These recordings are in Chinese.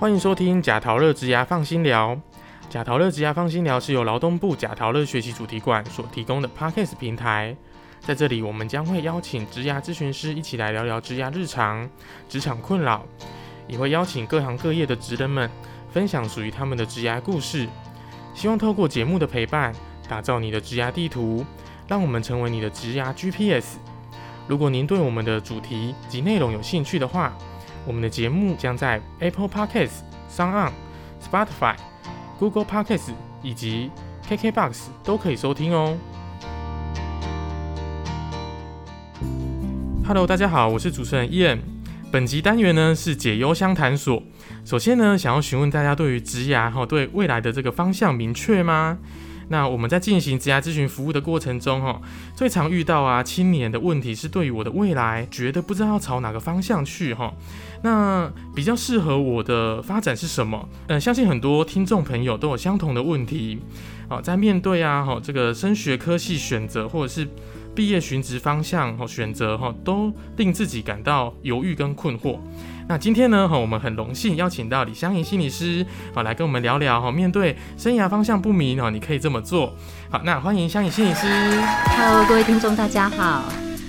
欢迎收听贾陶乐职涯放心聊。贾陶乐职涯放心聊是由劳动部贾陶乐学习主题馆所提供的 Podcast 平台。在这里，我们将会邀请职涯咨询师一起来聊聊职涯日常、职场困扰，也会邀请各行各业的职人们分享属于他们的职涯故事。希望透过节目的陪伴，打造你的职涯地图，让我们成为你的职涯 GPS。如果您对我们的主题及内容有兴趣的话，我们的节目将在 Apple Podcasts、s o n On、Spotify、Google Podcasts 以及 KKBox 都可以收听哦。Hello，大家好，我是主持人 Ian。本集单元呢是解忧相谈所。首先呢，想要询问大家对于职涯哈，对未来的这个方向明确吗？那我们在进行职业咨询服务的过程中，哈，最常遇到啊青年的问题是对于我的未来觉得不知道要朝哪个方向去，哈，那比较适合我的发展是什么？嗯，相信很多听众朋友都有相同的问题，啊，在面对啊，哈，这个升学科系选择或者是毕业寻职方向和选择哈，都令自己感到犹豫跟困惑。那今天呢，哈，我们很荣幸邀请到李香莹心理师，好来跟我们聊聊哈，面对生涯方向不明哦，你可以这么做。好，那欢迎香莹心理师。Hello，各位听众，大家好。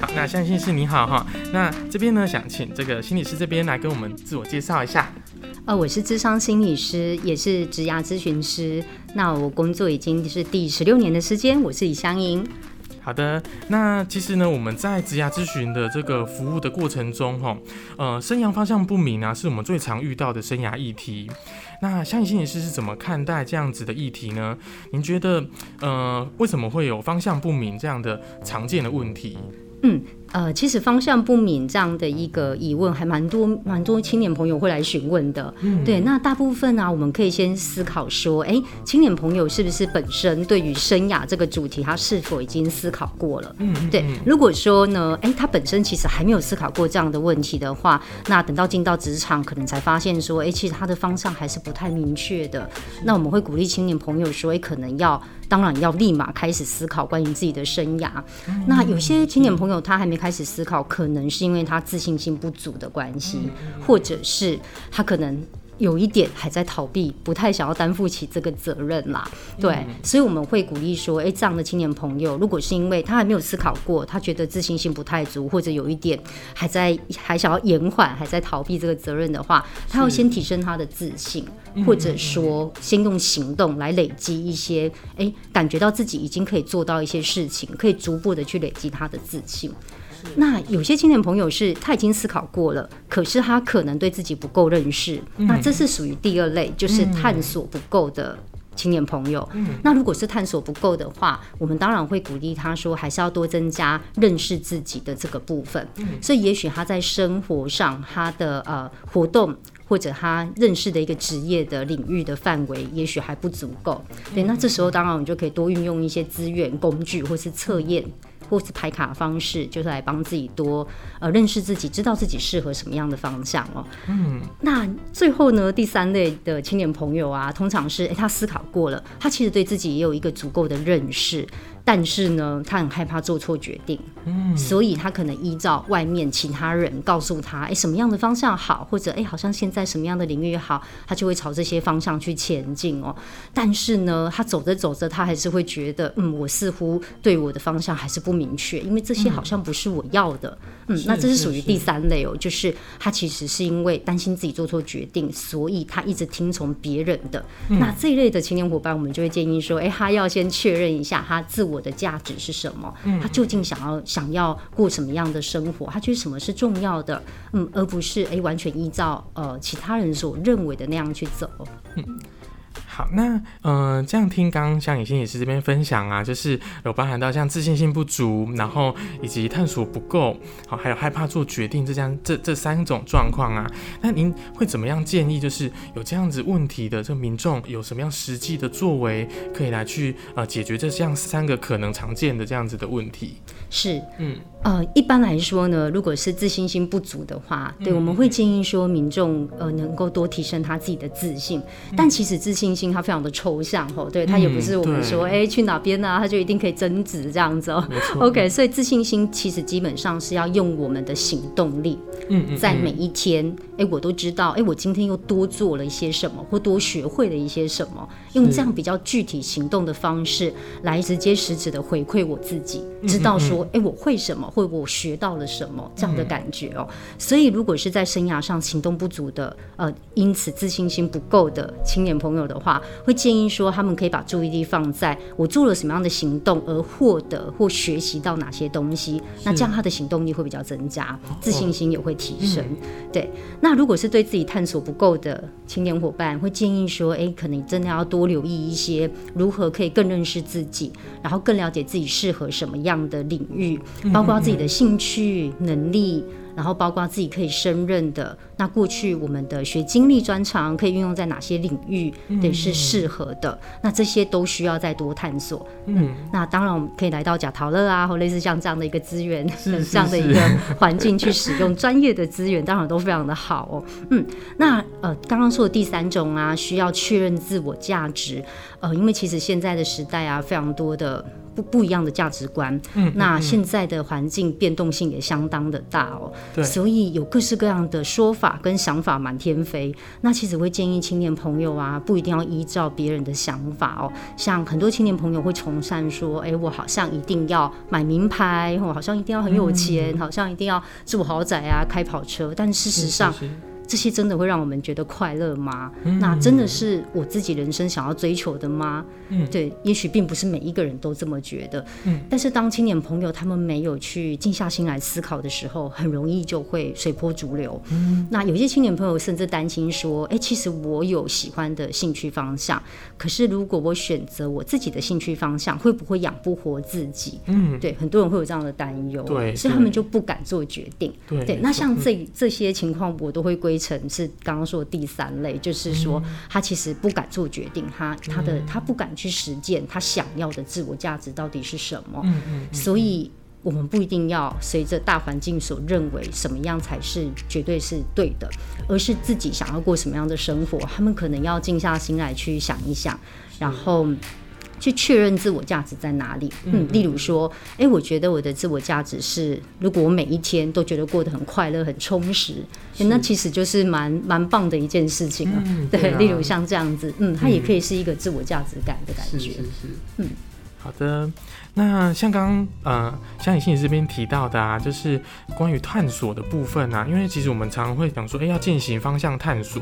好，那香心理师你好哈。那这边呢，想请这个心理师这边来跟我们自我介绍一下。呃，我是智商心理师，也是职涯咨询师。那我工作已经是第十六年的时间，我是李香莹。好的，那其实呢，我们在职涯咨询的这个服务的过程中，哈，呃，生涯方向不明呢，是我们最常遇到的生涯议题。那相信心理师是怎么看待这样子的议题呢？您觉得，呃，为什么会有方向不明这样的常见的问题？嗯。呃，其实方向不明这样的一个疑问，还蛮多蛮多青年朋友会来询问的。嗯，对，那大部分呢，我们可以先思考说，哎，青年朋友是不是本身对于生涯这个主题，他是否已经思考过了？嗯，对。如果说呢，哎，他本身其实还没有思考过这样的问题的话，那等到进到职场，可能才发现说，哎，其实他的方向还是不太明确的。那我们会鼓励青年朋友说，哎，可能要，当然要立马开始思考关于自己的生涯。那有些青年朋友他还没。开始思考，可能是因为他自信心不足的关系，或者是他可能有一点还在逃避，不太想要担负起这个责任啦。对，所以我们会鼓励说，哎，这样的青年朋友，如果是因为他还没有思考过，他觉得自信心不太足，或者有一点还在还想要延缓，还在逃避这个责任的话，他要先提升他的自信，或者说先用行动来累积一些，哎，感觉到自己已经可以做到一些事情，可以逐步的去累积他的自信。那有些青年朋友是他已经思考过了，可是他可能对自己不够认识，那这是属于第二类，就是探索不够的青年朋友。那如果是探索不够的话，我们当然会鼓励他说，还是要多增加认识自己的这个部分。所以也许他在生活上他的呃活动或者他认识的一个职业的领域的范围，也许还不足够。对，那这时候当然我们就可以多运用一些资源工具或是测验。或是排卡方式，就是来帮自己多呃认识自己，知道自己适合什么样的方向哦。嗯，那最后呢，第三类的青年朋友啊，通常是哎他思考过了，他其实对自己也有一个足够的认识。但是呢，他很害怕做错决定，嗯，所以他可能依照外面其他人告诉他，哎，什么样的方向好，或者哎，好像现在什么样的领域好，他就会朝这些方向去前进哦。但是呢，他走着走着，他还是会觉得，嗯，我似乎对我的方向还是不明确，因为这些好像不是我要的。嗯，那这是属于第三类哦，就是他其实是因为担心自己做错决定，所以他一直听从别人的。那这一类的青年伙伴，我们就会建议说，哎，他要先确认一下他自我。我的价值是什么？他究竟想要想要过什么样的生活？他觉得什么是重要的？嗯，而不是哎，完全依照呃其他人所认为的那样去走。嗯。好，那嗯，这样听刚刚像尹心也是这边分享啊，就是有包含到像自信心不足，然后以及探索不够，好，还有害怕做决定这样这这三种状况啊。那您会怎么样建议？就是有这样子问题的这民众有什么样实际的作为，可以来去呃解决这这样三个可能常见的这样子的问题？是，嗯。呃，一般来说呢，如果是自信心不足的话，对，我们会建议说民众呃能够多提升他自己的自信。但其实自信心它非常的抽象吼，对，它也不是我们说哎去哪边呢，它就一定可以增值这样子哦。OK，所以自信心其实基本上是要用我们的行动力，嗯，在每一天，哎，我都知道，哎，我今天又多做了一些什么，或多学会了一些什么，用这样比较具体行动的方式来直接实质的回馈我自己，知道说，哎，我会什么。会我学到了什么这样的感觉哦，所以如果是在生涯上行动不足的，呃，因此自信心不够的青年朋友的话，会建议说他们可以把注意力放在我做了什么样的行动而获得或学习到哪些东西，那这样他的行动力会比较增加，自信心也会提升。对，那如果是对自己探索不够的青年伙伴，会建议说，哎，可能真的要多留意一些如何可以更认识自己，然后更了解自己适合什么样的领域，包括。自己的兴趣、能力，然后包括自己可以胜任的，那过去我们的学经历专长可以运用在哪些领域，对，是适合的。那这些都需要再多探索。嗯，那当然我们可以来到贾陶乐啊，或类似像这样的一个资源，这样的一个环境去使用专业的资源，当然都非常的好哦。嗯，那呃，刚刚说的第三种啊，需要确认自我价值。呃，因为其实现在的时代啊，非常多的。不不一样的价值观，嗯，那现在的环境变动性也相当的大哦，对，所以有各式各样的说法跟想法满天飞。那其实会建议青年朋友啊，不一定要依照别人的想法哦。像很多青年朋友会崇尚说，哎，我好像一定要买名牌，我好像一定要很有钱，好像一定要住豪宅啊，开跑车。但事实上。这些真的会让我们觉得快乐吗？那真的是我自己人生想要追求的吗？嗯，对，也许并不是每一个人都这么觉得。嗯，但是当青年朋友他们没有去静下心来思考的时候，很容易就会随波逐流。嗯，那有些青年朋友甚至担心说：“哎，其实我有喜欢的兴趣方向，可是如果我选择我自己的兴趣方向，会不会养不活自己？”嗯，对，很多人会有这样的担忧。对，所以他们就不敢做决定。对，那像这这些情况，我都会归。成是刚刚说的第三类，就是说他其实不敢做决定，他他的他不敢去实践他想要的自我价值到底是什么。嗯嗯。所以我们不一定要随着大环境所认为什么样才是绝对是对的，而是自己想要过什么样的生活，他们可能要静下心来去想一想，然后。去确认自我价值在哪里？嗯，例如说，哎，我觉得我的自我价值是，如果我每一天都觉得过得很快乐、很充实，那其实就是蛮蛮棒的一件事情了。对，例如像这样子，嗯，它也可以是一个自我价值感的感觉。是是是，嗯。好的，那像刚呃，像你心理这边提到的啊，就是关于探索的部分啊，因为其实我们常常会讲说，哎，要进行方向探索，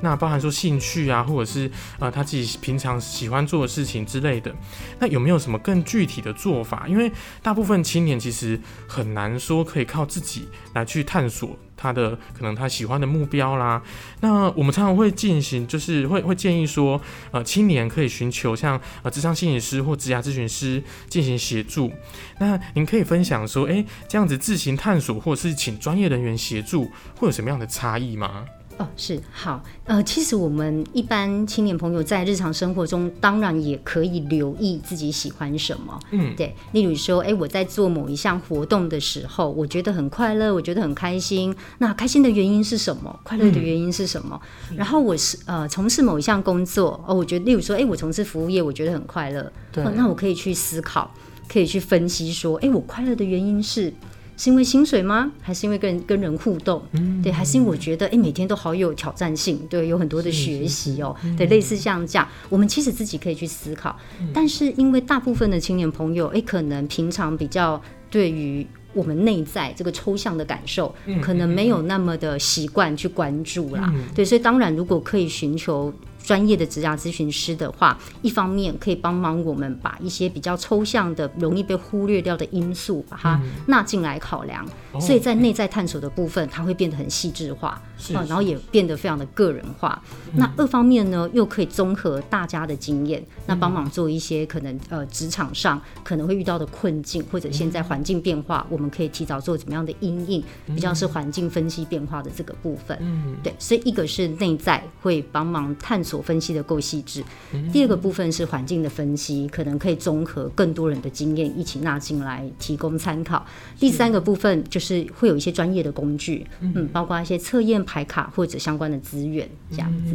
那包含说兴趣啊，或者是呃他自己平常喜欢做的事情之类的，那有没有什么更具体的做法？因为大部分青年其实很难说可以靠自己来去探索。他的可能他喜欢的目标啦，那我们常常会进行，就是会会建议说，呃，青年可以寻求像呃职场心理师或职业咨询师进行协助。那您可以分享说，哎，这样子自行探索或者是请专业人员协助，会有什么样的差异吗？哦，是好，呃，其实我们一般青年朋友在日常生活中，当然也可以留意自己喜欢什么，嗯，对，例如说，哎，我在做某一项活动的时候，我觉得很快乐，我觉得很开心，那开心的原因是什么？快乐的原因是什么？然后我是呃从事某一项工作，哦，我觉得，例如说，哎，我从事服务业，我觉得很快乐，对，那我可以去思考，可以去分析说，哎，我快乐的原因是。是因为薪水吗？还是因为跟跟人互动？对，还是因为我觉得哎，每天都好有挑战性，对，有很多的学习哦，对，类似像这样，我们其实自己可以去思考。但是因为大部分的青年朋友，哎，可能平常比较对于我们内在这个抽象的感受，可能没有那么的习惯去关注啦。对，所以当然，如果可以寻求。专业的职涯咨询师的话，一方面可以帮忙我们把一些比较抽象的、容易被忽略掉的因素，把它纳进来考量。所以在内在探索的部分，它会变得很细致化，啊，然后也变得非常的个人化。那二方面呢，又可以综合大家的经验，那帮忙做一些可能呃职场上可能会遇到的困境，或者现在环境变化，我们可以提早做怎么样的应应，比较是环境分析变化的这个部分。嗯，对，所以一个是内在会帮忙探索。所分析的够细致。第二个部分是环境的分析，可能可以综合更多人的经验一起纳进来提供参考。第三个部分就是会有一些专业的工具，嗯，包括一些测验牌卡或者相关的资源这样子。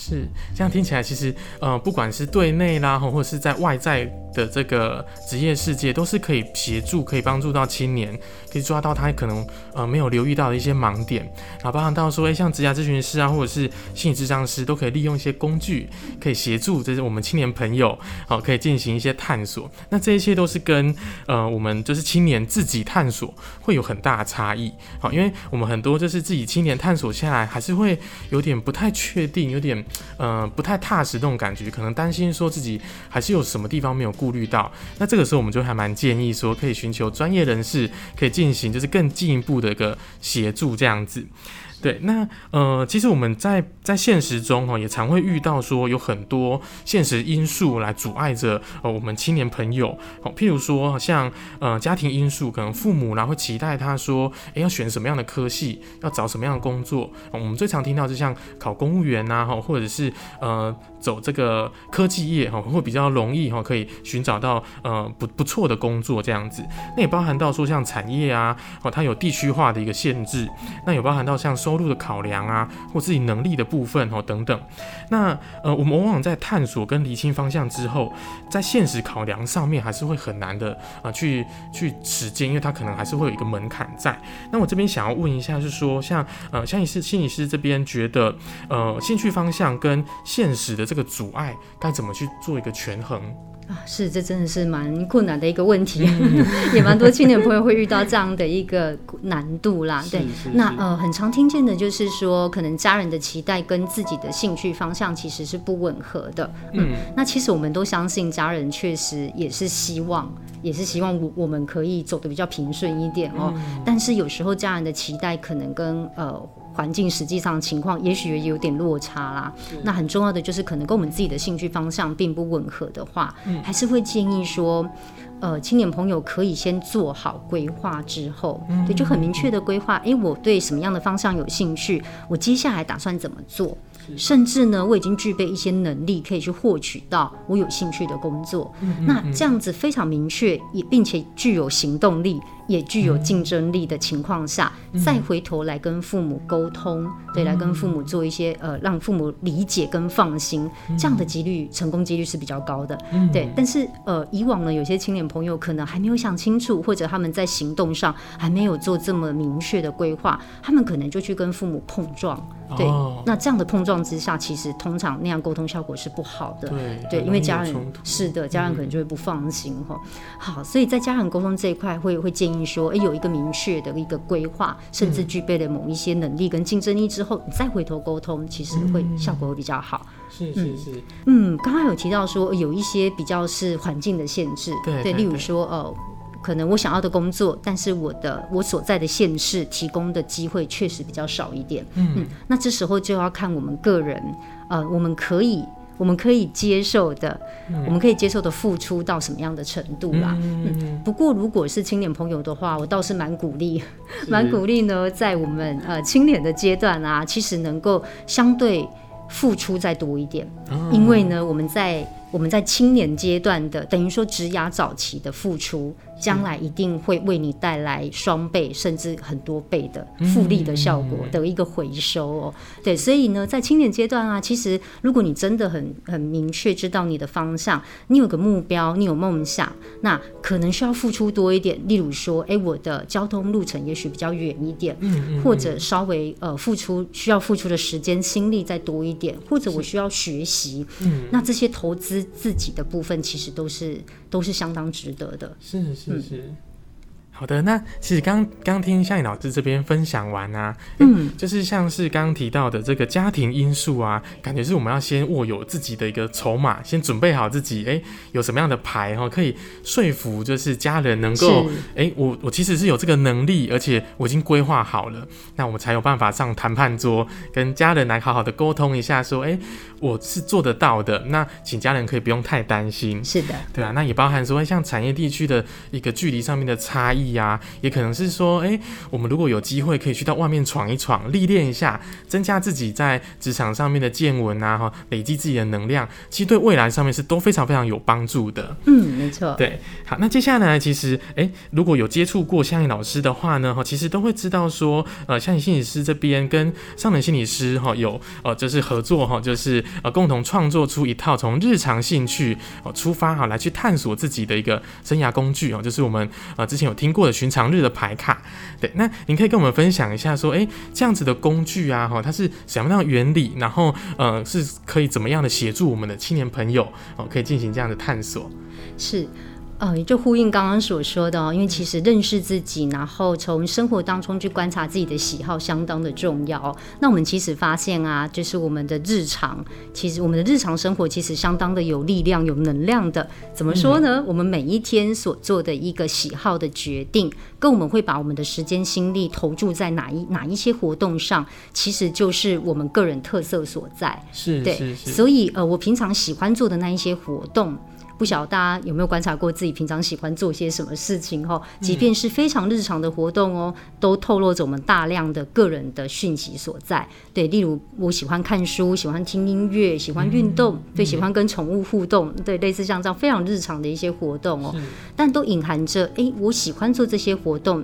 是这样听起来，其实呃，不管是对内啦，或者是在外在的这个职业世界，都是可以协助、可以帮助到青年，可以抓到他可能呃没有留意到的一些盲点，然后包含到说，哎，像职业咨询师啊，或者是心理咨商师，都可以利用一些工具，可以协助这些我们青年朋友，好，可以进行一些探索。那这一切都是跟呃我们就是青年自己探索会有很大的差异，好，因为我们很多就是自己青年探索下来，还是会有点不太确定，有点。呃，不太踏实那种感觉，可能担心说自己还是有什么地方没有顾虑到。那这个时候，我们就还蛮建议说，可以寻求专业人士，可以进行就是更进一步的一个协助这样子。对，那呃，其实我们在在现实中哈，也常会遇到说有很多现实因素来阻碍着呃我们青年朋友，哦，譬如说像呃家庭因素，可能父母然后会期待他说，诶要选什么样的科系，要找什么样的工作，我们最常听到就像考公务员呐，哈，或者是呃。走这个科技业哈，会比较容易哈，可以寻找到呃不不错的工作这样子。那也包含到说像产业啊，哦，它有地区化的一个限制。那有包含到像收入的考量啊，或自己能力的部分哦等等。那呃，我们往往在探索跟厘清方向之后，在现实考量上面还是会很难的啊，去去实践，因为它可能还是会有一个门槛在。那我这边想要问一下，是说像呃，像你是心理师这边觉得呃，兴趣方向跟现实的。这个阻碍该怎么去做一个权衡？啊？是，这真的是蛮困难的一个问题，也蛮多青年朋友会遇到这样的一个难度啦。对，那呃，很常听见的就是说，可能家人的期待跟自己的兴趣方向其实是不吻合的。嗯，那其实我们都相信家人确实也是希望，也是希望我我们可以走得比较平顺一点哦。但是有时候家人的期待可能跟呃。环境实际上情况也许也有点落差啦。那很重要的就是可能跟我们自己的兴趣方向并不吻合的话，还是会建议说，呃，青年朋友可以先做好规划之后，对，就很明确的规划，哎，我对什么样的方向有兴趣，我接下来打算怎么做，甚至呢，我已经具备一些能力可以去获取到我有兴趣的工作。那这样子非常明确，也并且具有行动力。也具有竞争力的情况下，再回头来跟父母沟通，对，来跟父母做一些呃，让父母理解跟放心，这样的几率成功几率是比较高的，对。但是呃，以往呢，有些青年朋友可能还没有想清楚，或者他们在行动上还没有做这么明确的规划，他们可能就去跟父母碰撞，对。那这样的碰撞之下，其实通常那样沟通效果是不好的，对，因为家人是的，家人可能就会不放心哈。好，所以在家人沟通这一块，会会建议。说，哎，有一个明确的一个规划，甚至具备了某一些能力跟竞争力之后，你再回头沟通，其实会效果会比较好。是是是。嗯，刚刚有提到说，有一些比较是环境的限制，对，例如说，呃，可能我想要的工作，但是我的我所在的县市提供的机会确实比较少一点。嗯，那这时候就要看我们个人，呃，我们可以。我们可以接受的，我们可以接受的付出到什么样的程度啦？嗯，不过如果是青年朋友的话，我倒是蛮鼓励，蛮鼓励呢，在我们呃青年的阶段啊，其实能够相对付出再多一点，因为呢，我们在我们在青年阶段的，等于说职涯早期的付出。将来一定会为你带来双倍甚至很多倍的复利的效果的一个回收哦。对，所以呢，在青年阶段啊，其实如果你真的很很明确知道你的方向，你有个目标，你有梦想，那可能需要付出多一点。例如说，哎，我的交通路程也许比较远一点，或者稍微呃付出需要付出的时间心力再多一点，或者我需要学习，那这些投资自己的部分其实都是都是相当值得的。是是。是是，好的。那其实刚刚听夏颖老师这边分享完啊，嗯，就是像是刚刚提到的这个家庭因素啊，感觉是我们要先握有自己的一个筹码，先准备好自己，哎，有什么样的牌哈，可以说服就是家人能够，哎，我我其实是有这个能力，而且我已经规划好了，那我们才有办法上谈判桌，跟家人来好好的沟通一下，说，哎。我是做得到的，那请家人可以不用太担心。是的，对啊，那也包含说像产业地区的一个距离上面的差异意啊，也可能是说，哎，我们如果有机会可以去到外面闯一闯，历练一下，增加自己在职场上面的见闻啊，哈，累积自己的能量，其实对未来上面是都非常非常有帮助的。嗯，没错。对，好，那接下来其实，哎，如果有接触过相应老师的话呢，哈，其实都会知道说，呃，香怡心理师这边跟上能心理师哈有呃就是合作哈，就是呃共同创作出一套从日常兴趣哦出发哈来去探索自己的一个生涯工具哦，就是我们呃之前有听过的寻常日的牌卡。对，那您可以跟我们分享一下说，哎，这样子的工具啊哈，它是什么样的原理？然后呃是可以怎么样的协助我们的青年朋友哦，可以进行这样的探索？是。呃，就呼应刚刚所说的哦，因为其实认识自己，然后从生活当中去观察自己的喜好，相当的重要。那我们其实发现啊，就是我们的日常，其实我们的日常生活其实相当的有力量、有能量的。怎么说呢？我们每一天所做的一个喜好的决定，跟我们会把我们的时间、心力投注在哪一哪一些活动上，其实就是我们个人特色所在。是，对，所以呃，我平常喜欢做的那一些活动。不晓得大家有没有观察过自己平常喜欢做些什么事情哦？即便是非常日常的活动哦，都透露着我们大量的个人的讯息所在。对，例如我喜欢看书，喜欢听音乐，喜欢运动，对，喜欢跟宠物互动，对，类似像这样非常日常的一些活动哦，但都隐含着哎，我喜欢做这些活动。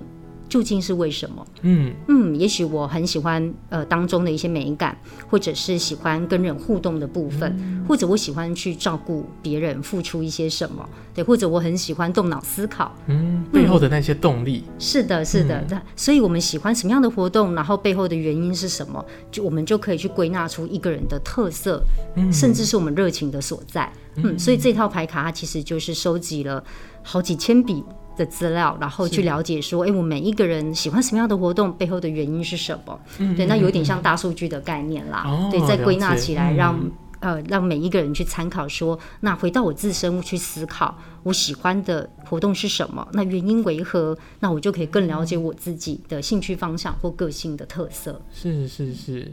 究竟是为什么？嗯嗯，也许我很喜欢呃当中的一些美感，或者是喜欢跟人互动的部分，或者我喜欢去照顾别人，付出一些什么，对，或者我很喜欢动脑思考，嗯，背后的那些动力。是的，是的，那所以我们喜欢什么样的活动，然后背后的原因是什么，就我们就可以去归纳出一个人的特色，甚至是我们热情的所在。嗯，所以这套牌卡它其实就是收集了好几千笔。的资料，然后去了解说，哎，我每一个人喜欢什么样的活动，背后的原因是什么？对，那有点像大数据的概念啦。对，再归纳起来，让呃让每一个人去参考，说，那回到我自身去思考，我喜欢的活动是什么？那原因为何？那我就可以更了解我自己的兴趣方向或个性的特色。是是是。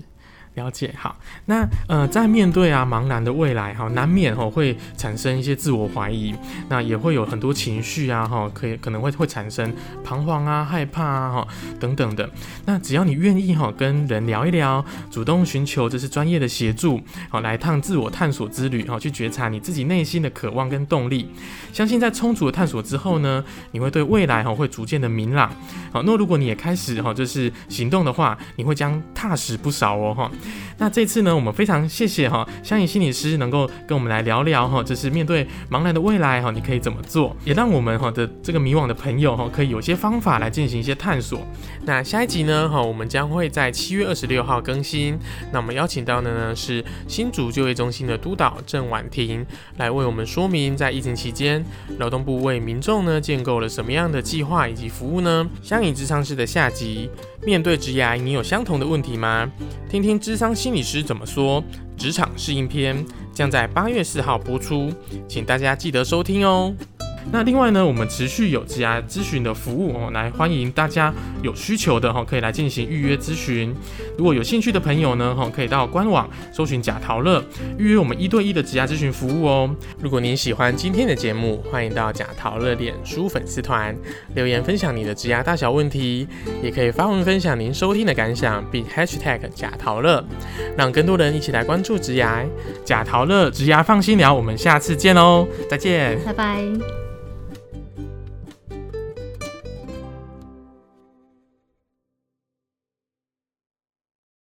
了解好，那呃，在面对啊茫然的未来哈，难免哈会产生一些自我怀疑，那也会有很多情绪啊哈，可以可能会会产生彷徨啊、害怕啊哈等等的。那只要你愿意哈跟人聊一聊，主动寻求这是专业的协助，好来趟自我探索之旅哈，去觉察你自己内心的渴望跟动力。相信在充足的探索之后呢，你会对未来哈会逐渐的明朗。好，那如果你也开始哈就是行动的话，你会将踏实不少哦哈。那这次呢，我们非常谢谢哈香怡心理师能够跟我们来聊聊哈，就是面对茫然的未来哈，你可以怎么做，也让我们哈的这个迷惘的朋友哈，可以有些方法来进行一些探索。那下一集呢哈，我们将会在七月二十六号更新。那我们邀请到的呢是新竹就业中心的督导郑婉婷，来为我们说明在疫情期间，劳动部为民众呢建构了什么样的计划以及服务呢？香怡智商室的下集。面对职涯，你有相同的问题吗？听听智商心理师怎么说。职场适应篇将在八月四号播出，请大家记得收听哦。那另外呢，我们持续有职涯咨询的服务哦，来欢迎大家有需求的哈，可以来进行预约咨询。如果有兴趣的朋友呢，哈，可以到官网搜寻贾陶乐，预约我们一对一的职涯咨询服务哦。如果您喜欢今天的节目，欢迎到贾陶乐脸书粉丝团留言分享你的职涯大小问题，也可以发文分享您收听的感想，并 #hashtag 贾陶乐，让更多人一起来关注职涯。贾陶乐职涯放心聊，我们下次见喽，再见，拜拜。